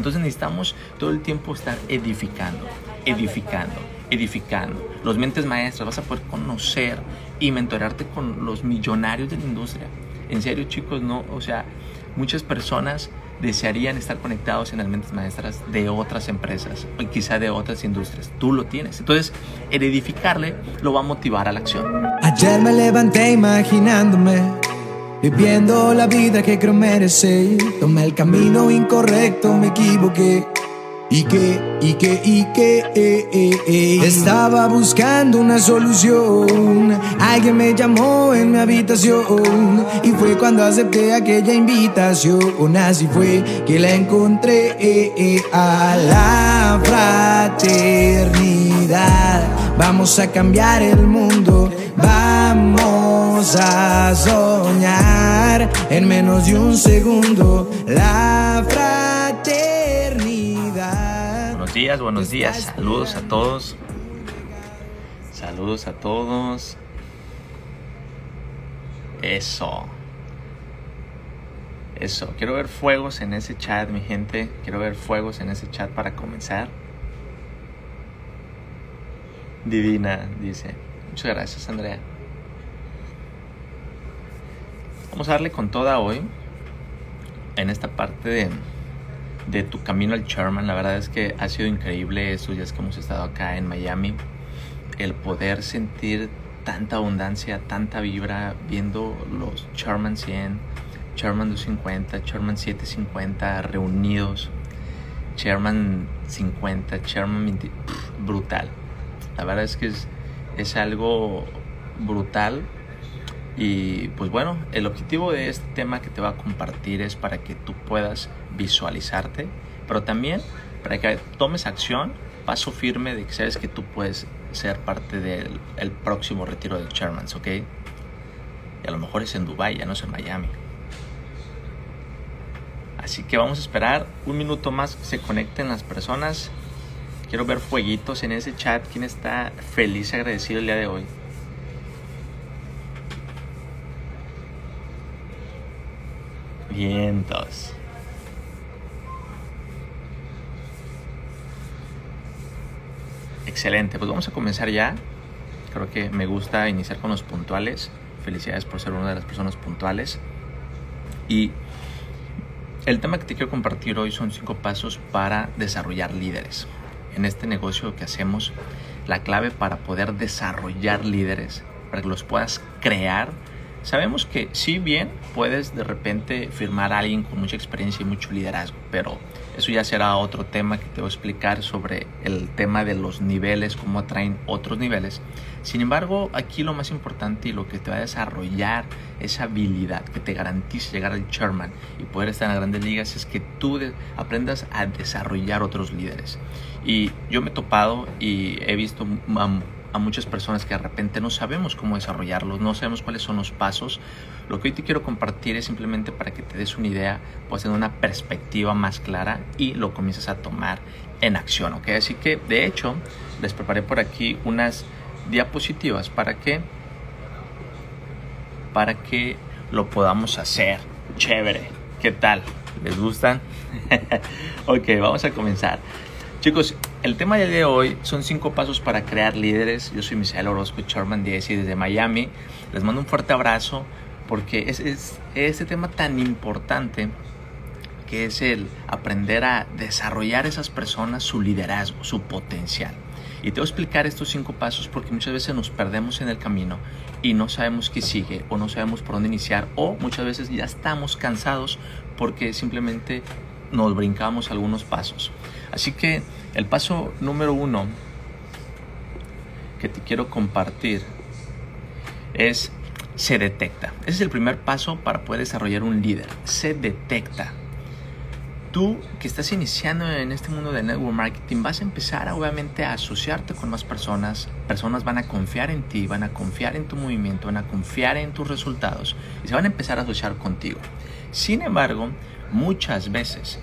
Entonces necesitamos todo el tiempo estar edificando, edificando, edificando. Los mentes maestras vas a poder conocer y mentorarte con los millonarios de la industria. En serio, chicos, no, o sea, muchas personas desearían estar conectados en las mentes maestras de otras empresas o quizá de otras industrias. Tú lo tienes. Entonces, el edificarle lo va a motivar a la acción. Ayer me levanté imaginándome, viviendo la vida que creo merecer. Tomé el camino incorrecto, me equivoqué. Y que, y que, y que, eh, eh, eh. estaba buscando una solución. Alguien me llamó en mi habitación y fue cuando acepté aquella invitación. Así fue que la encontré a la fraternidad. Vamos a cambiar el mundo, vamos a soñar en menos de un segundo. La fraternidad. Buenos días, buenos días. Saludos a todos. Saludos a todos. Eso. Eso. Quiero ver fuegos en ese chat, mi gente. Quiero ver fuegos en ese chat para comenzar. Divina, dice. Muchas gracias, Andrea. Vamos a darle con toda hoy en esta parte de, de tu camino al Sherman. La verdad es que ha sido increíble estos días que hemos estado acá en Miami. El poder sentir tanta abundancia, tanta vibra, viendo los Sherman 100, Sherman 250, Sherman 750 reunidos, Sherman 50, Sherman 20, pff, brutal. La verdad es que es, es algo brutal. Y pues bueno, el objetivo de este tema que te va a compartir es para que tú puedas visualizarte, pero también para que tomes acción, paso firme de que sabes que tú puedes ser parte del el próximo retiro de Chairmans, ¿ok? Y a lo mejor es en Dubai, ya no es en Miami. Así que vamos a esperar un minuto más que se conecten las personas. Quiero ver fueguitos en ese chat. ¿Quién está feliz y agradecido el día de hoy? Vientos. Excelente, pues vamos a comenzar ya. Creo que me gusta iniciar con los puntuales. Felicidades por ser una de las personas puntuales. Y el tema que te quiero compartir hoy son cinco pasos para desarrollar líderes. En este negocio que hacemos, la clave para poder desarrollar líderes, para que los puedas crear, sabemos que si bien puedes de repente firmar a alguien con mucha experiencia y mucho liderazgo, pero eso ya será otro tema que te voy a explicar sobre el tema de los niveles, cómo atraen otros niveles. Sin embargo, aquí lo más importante y lo que te va a desarrollar esa habilidad que te garantiza llegar al chairman y poder estar en las grandes ligas es que tú aprendas a desarrollar otros líderes. Y yo me he topado y he visto a muchas personas que de repente no sabemos cómo desarrollarlos, no sabemos cuáles son los pasos. Lo que hoy te quiero compartir es simplemente para que te des una idea, pues tener una perspectiva más clara y lo comiences a tomar en acción, ¿ok? Así que, de hecho, les preparé por aquí unas diapositivas para que para que lo podamos hacer. Chévere. ¿Qué tal? ¿Les gustan? ok, vamos a comenzar. Chicos, el tema de hoy son cinco pasos para crear líderes. Yo soy Misael Orozco, Charman 10 y desde Miami. Les mando un fuerte abrazo porque es, es este tema tan importante que es el aprender a desarrollar esas personas su liderazgo, su potencial. Y te voy a explicar estos cinco pasos porque muchas veces nos perdemos en el camino y no sabemos qué sigue o no sabemos por dónde iniciar o muchas veces ya estamos cansados porque simplemente nos brincamos algunos pasos. Así que el paso número uno que te quiero compartir es se detecta. Ese es el primer paso para poder desarrollar un líder. Se detecta. Tú que estás iniciando en este mundo del network marketing vas a empezar obviamente a asociarte con más personas. Personas van a confiar en ti, van a confiar en tu movimiento, van a confiar en tus resultados y se van a empezar a asociar contigo. Sin embargo, muchas veces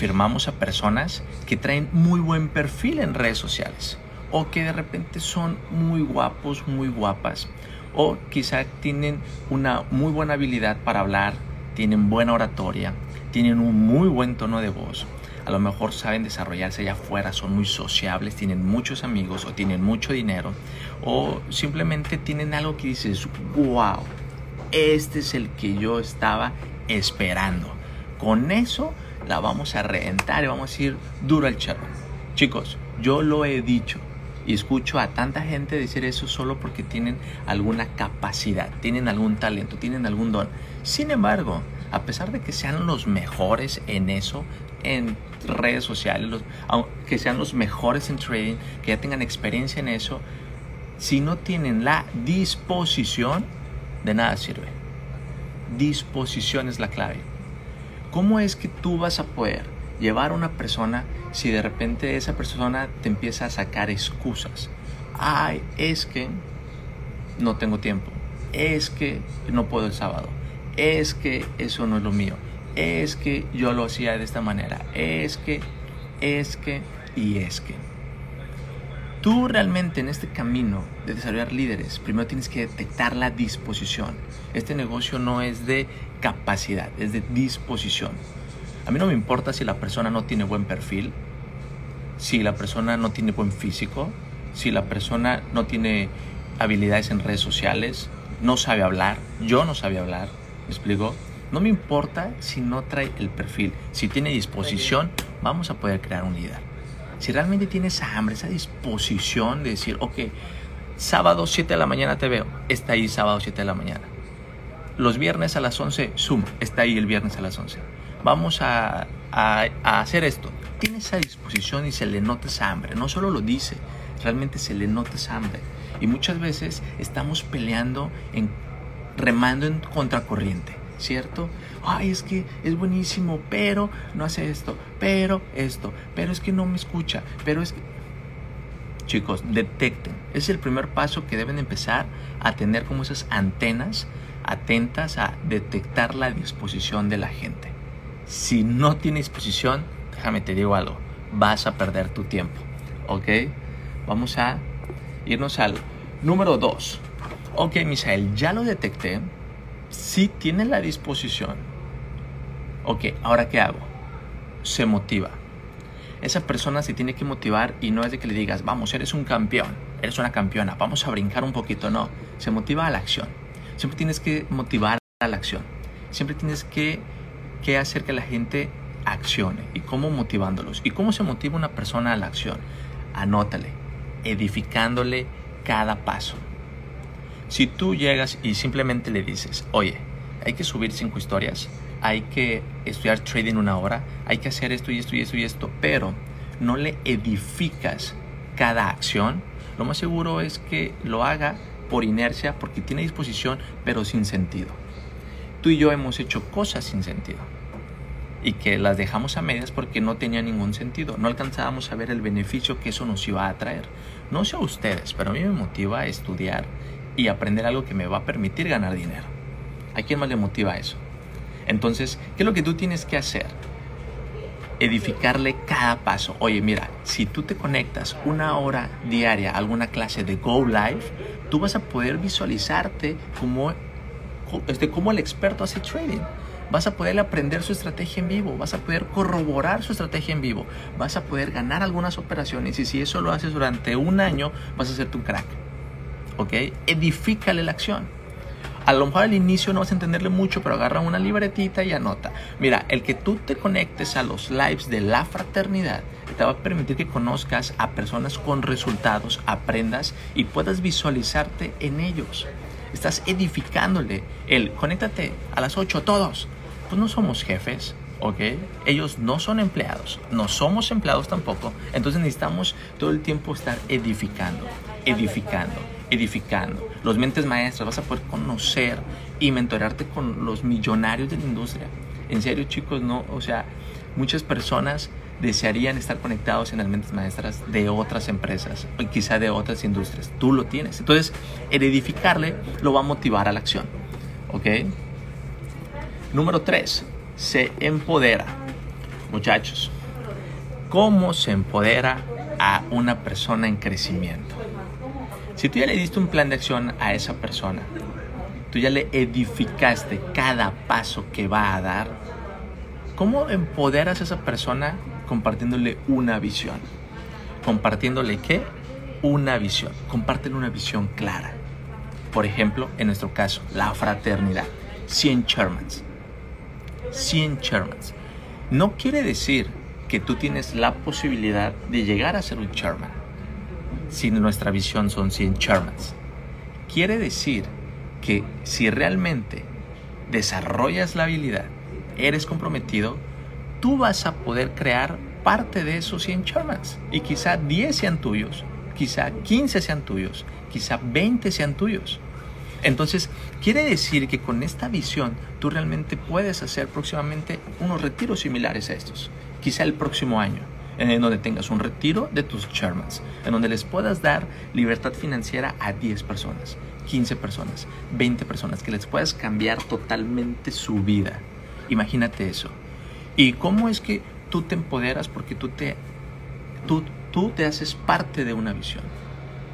firmamos a personas que traen muy buen perfil en redes sociales o que de repente son muy guapos, muy guapas o quizá tienen una muy buena habilidad para hablar, tienen buena oratoria, tienen un muy buen tono de voz, a lo mejor saben desarrollarse allá afuera, son muy sociables, tienen muchos amigos o tienen mucho dinero o simplemente tienen algo que dices, wow, este es el que yo estaba esperando. Con eso la vamos a reventar y vamos a ir duro al charro. Chicos, yo lo he dicho y escucho a tanta gente decir eso solo porque tienen alguna capacidad, tienen algún talento, tienen algún don. Sin embargo, a pesar de que sean los mejores en eso, en redes sociales, que sean los mejores en trading, que ya tengan experiencia en eso, si no tienen la disposición, de nada sirve. Disposición es la clave. ¿Cómo es que tú vas a poder llevar a una persona si de repente esa persona te empieza a sacar excusas? Ay, es que no tengo tiempo. Es que no puedo el sábado. Es que eso no es lo mío es que yo lo hacía de esta manera, es que, es que y es que. Tú realmente en este camino de desarrollar líderes, primero tienes que detectar la disposición. Este negocio no es de capacidad, es de disposición. A mí no me importa si la persona no tiene buen perfil, si la persona no tiene buen físico, si la persona no tiene habilidades en redes sociales, no sabe hablar, yo no sabía hablar, ¿me explico? No me importa si no trae el perfil, si tiene disposición, vamos a poder crear un líder. Si realmente tiene esa hambre, esa disposición de decir, ok, sábado 7 de la mañana te veo, está ahí sábado 7 de la mañana. Los viernes a las 11, Zoom, está ahí el viernes a las 11. Vamos a, a hacer esto. Tiene esa disposición y se le nota esa hambre. No solo lo dice, realmente se le nota esa hambre. Y muchas veces estamos peleando, en, remando en contracorriente. ¿Cierto? Ay, es que es buenísimo, pero no hace esto, pero esto, pero es que no me escucha, pero es que... Chicos, detecten. Es el primer paso que deben empezar a tener como esas antenas atentas a detectar la disposición de la gente. Si no tiene disposición, déjame te digo algo, vas a perder tu tiempo. ¿Ok? Vamos a irnos al número 2. Ok, Misael, ya lo detecté si tiene la disposición, ok, ahora qué hago? Se motiva. Esa persona se tiene que motivar y no es de que le digas, vamos, eres un campeón, eres una campeona, vamos a brincar un poquito, no, se motiva a la acción. Siempre tienes que motivar a la acción. Siempre tienes que, que hacer que la gente accione. ¿Y cómo motivándolos? ¿Y cómo se motiva una persona a la acción? Anótale, edificándole cada paso. Si tú llegas y simplemente le dices, oye, hay que subir cinco historias, hay que estudiar trading una hora, hay que hacer esto y esto y esto y esto, pero no le edificas cada acción, lo más seguro es que lo haga por inercia, porque tiene disposición, pero sin sentido. Tú y yo hemos hecho cosas sin sentido y que las dejamos a medias porque no tenía ningún sentido. No alcanzábamos a ver el beneficio que eso nos iba a traer. No sé a ustedes, pero a mí me motiva estudiar y aprender algo que me va a permitir ganar dinero. ¿A quién más le motiva eso? Entonces, ¿qué es lo que tú tienes que hacer? Edificarle cada paso. Oye, mira, si tú te conectas una hora diaria a alguna clase de Go Live, tú vas a poder visualizarte como, este, como el experto hace trading. Vas a poder aprender su estrategia en vivo, vas a poder corroborar su estrategia en vivo, vas a poder ganar algunas operaciones y si eso lo haces durante un año, vas a ser tu crack. ¿Ok? Edifícale la acción. A lo mejor al inicio no vas a entenderle mucho, pero agarra una libretita y anota. Mira, el que tú te conectes a los lives de la fraternidad te va a permitir que conozcas a personas con resultados, aprendas y puedas visualizarte en ellos. Estás edificándole el conéctate a las 8 todos. Pues no somos jefes, ¿ok? Ellos no son empleados, no somos empleados tampoco. Entonces necesitamos todo el tiempo estar edificando, edificando edificando. Los mentes maestras, vas a poder conocer y mentorarte con los millonarios de la industria. En serio, chicos, no, o sea, muchas personas desearían estar conectados en las mentes maestras de otras empresas o quizá de otras industrias. Tú lo tienes. Entonces, el edificarle lo va a motivar a la acción. ¿Ok? Número 3. Se empodera. Muchachos, ¿cómo se empodera a una persona en crecimiento? Si tú ya le diste un plan de acción a esa persona, tú ya le edificaste cada paso que va a dar, ¿Cómo empoderas a esa persona compartiéndole una visión? Compartiéndole qué? Una visión. Compártele una visión clara. Por ejemplo, en nuestro caso, la fraternidad. 100 Shermans. 100 Shermans. No quiere decir que tú tienes la posibilidad de llegar a ser un Sherman si nuestra visión son 100 Shermans. Quiere decir que si realmente desarrollas la habilidad, eres comprometido, tú vas a poder crear parte de esos 100 Shermans. Y quizá 10 sean tuyos, quizá 15 sean tuyos, quizá 20 sean tuyos. Entonces, quiere decir que con esta visión tú realmente puedes hacer próximamente unos retiros similares a estos. Quizá el próximo año, en donde tengas un retiro de tus Shermans, en donde les puedas dar libertad financiera a 10 personas, 15 personas, 20 personas, que les puedas cambiar totalmente su vida. Imagínate eso. ¿Y cómo es que tú te empoderas? Porque tú te, tú, tú te haces parte de una visión.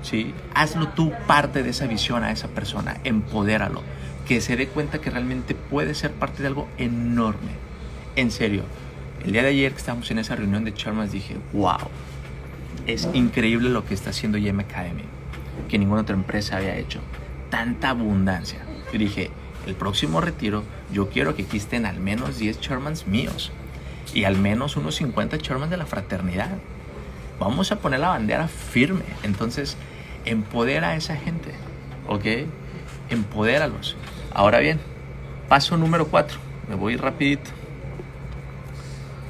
¿sí? Hazlo tú parte de esa visión a esa persona, empodéralo, que se dé cuenta que realmente puede ser parte de algo enorme. En serio, el día de ayer que estábamos en esa reunión de Charmas dije, wow, es increíble lo que está haciendo Academy, que ninguna otra empresa había hecho. Tanta abundancia. Y dije, el próximo retiro yo quiero que aquí estén al menos 10 Charmans míos y al menos unos 50 Charmans de la fraternidad. Vamos a poner la bandera firme. Entonces, empodera a esa gente, ¿ok? Empodéralos. Ahora bien, paso número 4. Me voy rapidito.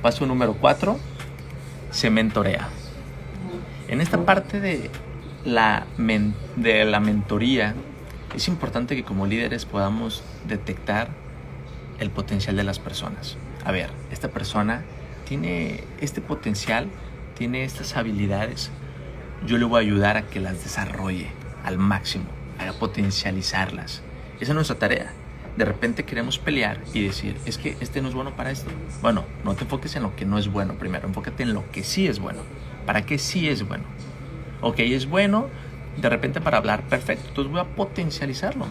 Paso número 4. Se mentorea. En esta parte de la, de la mentoría, es importante que como líderes podamos detectar el potencial de las personas. A ver, esta persona tiene este potencial, tiene estas habilidades, yo le voy a ayudar a que las desarrolle al máximo, a potencializarlas. Esa es nuestra tarea. De repente queremos pelear y decir, es que este no es bueno para esto. Bueno, no te enfoques en lo que no es bueno primero, enfócate en lo que sí es bueno. ¿Para qué sí es bueno? Ok, es bueno de repente para hablar, perfecto, entonces voy a potencializarlo.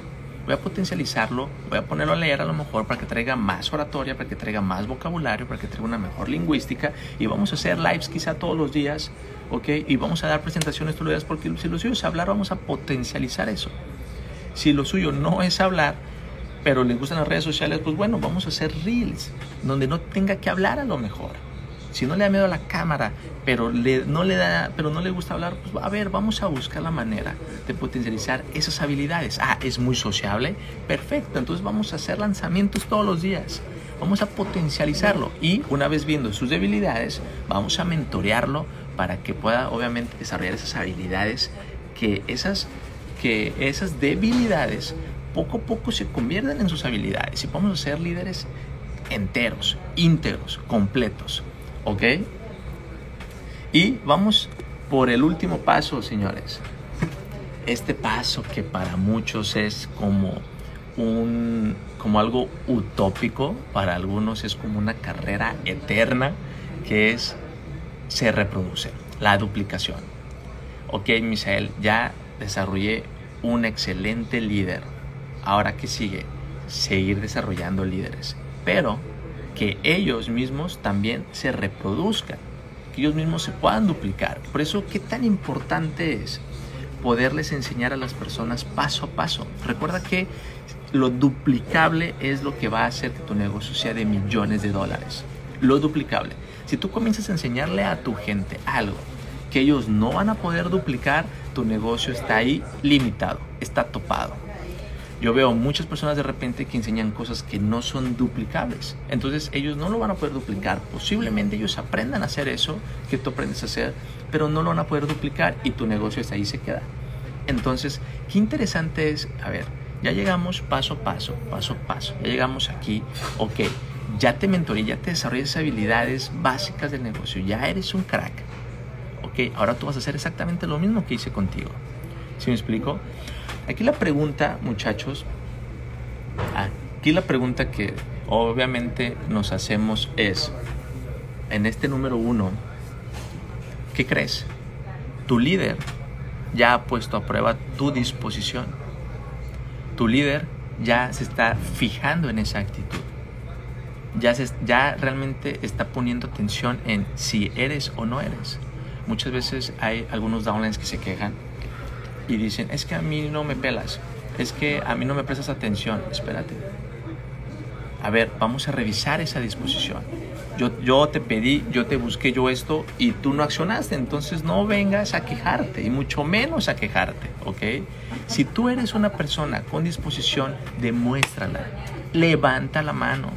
Voy a potencializarlo, voy a ponerlo a leer a lo mejor para que traiga más oratoria, para que traiga más vocabulario, para que traiga una mejor lingüística y vamos a hacer lives quizá todos los días ¿ok? Y vamos a dar presentaciones todos los días porque si lo suyo es hablar, vamos a potencializar eso. Si lo suyo no es hablar, pero le gustan las redes sociales, pues bueno, vamos a hacer reels, donde no tenga que hablar a lo mejor. Si no le da miedo a la cámara, pero le, no, le da, pero no le gusta hablar, pues a ver, vamos a buscar la manera de potencializar esas habilidades. Ah, es muy sociable, perfecto, entonces vamos a hacer lanzamientos todos los días. Vamos a potencializarlo y una vez viendo sus debilidades, vamos a mentorearlo para que pueda obviamente desarrollar esas habilidades que esas, que esas debilidades poco a poco se convierten en sus habilidades y vamos a ser líderes enteros, íntegros, completos. ¿Ok? Y vamos por el último paso, señores. Este paso que para muchos es como un como algo utópico, para algunos es como una carrera eterna, que es se reproduce, la duplicación. Ok, Misael, ya desarrollé un excelente líder. Ahora, ¿qué sigue? Seguir desarrollando líderes. Pero que ellos mismos también se reproduzcan, que ellos mismos se puedan duplicar. Por eso, ¿qué tan importante es poderles enseñar a las personas paso a paso? Recuerda que lo duplicable es lo que va a hacer que tu negocio sea de millones de dólares. Lo duplicable. Si tú comienzas a enseñarle a tu gente algo que ellos no van a poder duplicar, tu negocio está ahí limitado, está topado. Yo veo muchas personas de repente que enseñan cosas que no son duplicables. Entonces ellos no lo van a poder duplicar. Posiblemente ellos aprendan a hacer eso que tú aprendes a hacer, pero no lo van a poder duplicar y tu negocio está ahí se queda. Entonces, qué interesante es, a ver, ya llegamos paso a paso, paso a paso. Ya llegamos aquí, ok ya te mentoré, ya te desarrollas habilidades básicas del negocio, ya eres un crack. Ok, ahora tú vas a hacer exactamente lo mismo que hice contigo. ¿Sí me explico? Aquí la pregunta, muchachos, aquí la pregunta que obviamente nos hacemos es, en este número uno, ¿qué crees? Tu líder ya ha puesto a prueba tu disposición. Tu líder ya se está fijando en esa actitud ya, se, ya realmente está poniendo atención en si eres o no eres. Muchas veces hay algunos downlines que se quejan y dicen, es que a mí no me pelas, es que a mí no me prestas atención. Espérate. A ver, vamos a revisar esa disposición. Yo, yo te pedí, yo te busqué yo esto y tú no accionaste, entonces no vengas a quejarte y mucho menos a quejarte, ¿ok? Si tú eres una persona con disposición, demuéstrala, levanta la mano,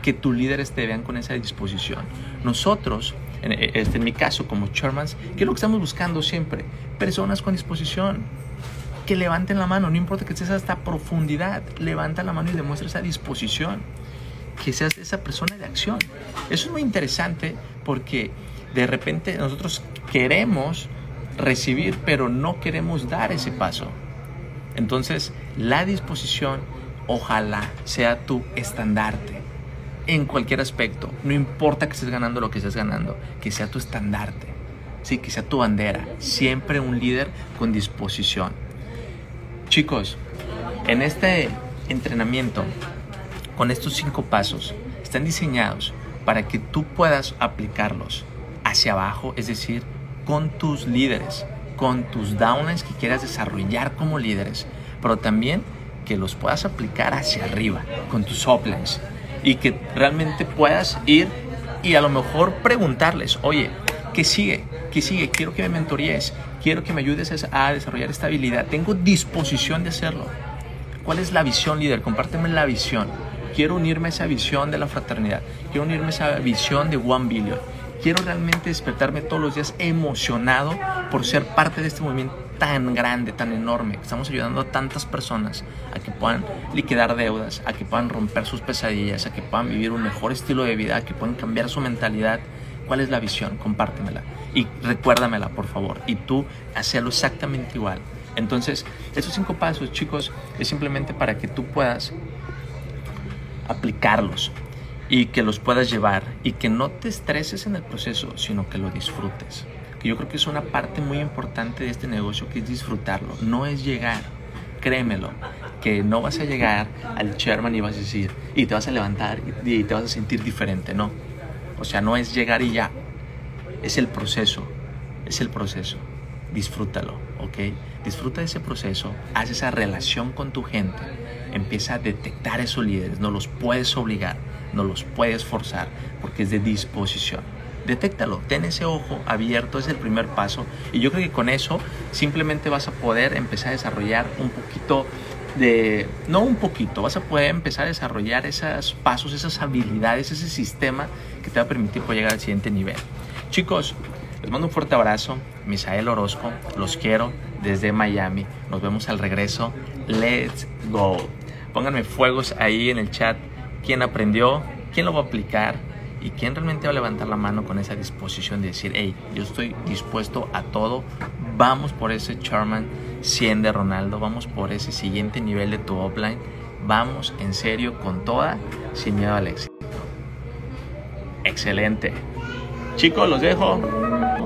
que tus líderes te vean con esa disposición. Nosotros, en, este, en mi caso como chairmans, ¿qué es lo que estamos buscando siempre? Personas con disposición, que levanten la mano, no importa que estés hasta profundidad, levanta la mano y demuestra esa disposición, que seas esa persona de acción. Eso es muy interesante porque de repente nosotros queremos recibir, pero no queremos dar ese paso. Entonces, la disposición ojalá sea tu estandarte en cualquier aspecto. No importa que estés ganando lo que estés ganando, que sea tu estandarte, ¿sí? que sea tu bandera. Siempre un líder con disposición. Chicos, en este entrenamiento, con estos cinco pasos, están diseñados para que tú puedas aplicarlos hacia abajo, es decir, con tus líderes, con tus downlines que quieras desarrollar como líderes, pero también que los puedas aplicar hacia arriba, con tus uplines y que realmente puedas ir y a lo mejor preguntarles, oye, ¿qué sigue? ¿Qué sigue? Quiero que me mentoríes, quiero que me ayudes a desarrollar esta habilidad, tengo disposición de hacerlo. ¿Cuál es la visión, líder? Compárteme la visión. Quiero unirme a esa visión de la fraternidad, quiero unirme a esa visión de One Billion. Quiero realmente despertarme todos los días emocionado por ser parte de este movimiento tan grande, tan enorme. Estamos ayudando a tantas personas a que puedan liquidar deudas, a que puedan romper sus pesadillas, a que puedan vivir un mejor estilo de vida, a que puedan cambiar su mentalidad. ¿Cuál es la visión? Compártemela y recuérdamela, por favor. Y tú, hazlo exactamente igual. Entonces, esos cinco pasos, chicos, es simplemente para que tú puedas aplicarlos y que los puedas llevar y que no te estreses en el proceso, sino que lo disfrutes yo creo que es una parte muy importante de este negocio que es disfrutarlo, no es llegar, créemelo, que no vas a llegar al chairman y vas a decir, y te vas a levantar y te vas a sentir diferente, no. O sea, no es llegar y ya, es el proceso, es el proceso, disfrútalo, ¿ok? Disfruta de ese proceso, haz esa relación con tu gente, empieza a detectar esos líderes, no los puedes obligar, no los puedes forzar, porque es de disposición detéctalo, ten ese ojo abierto, es el primer paso. Y yo creo que con eso simplemente vas a poder empezar a desarrollar un poquito de, no un poquito, vas a poder empezar a desarrollar esos pasos, esas habilidades, ese sistema que te va a permitir llegar al siguiente nivel. Chicos, les mando un fuerte abrazo, Misael Orozco, los quiero desde Miami, nos vemos al regreso, let's go. Pónganme fuegos ahí en el chat, quién aprendió, quién lo va a aplicar ¿Y quién realmente va a levantar la mano con esa disposición de decir, hey, yo estoy dispuesto a todo, vamos por ese Charman 100 de Ronaldo, vamos por ese siguiente nivel de tu offline, vamos en serio con toda, sin miedo al éxito. Excelente. Chicos, los dejo.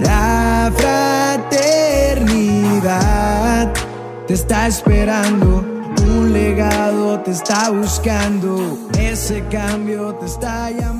La fraternidad te está esperando. Un legado te está buscando. Ese cambio te está llamando.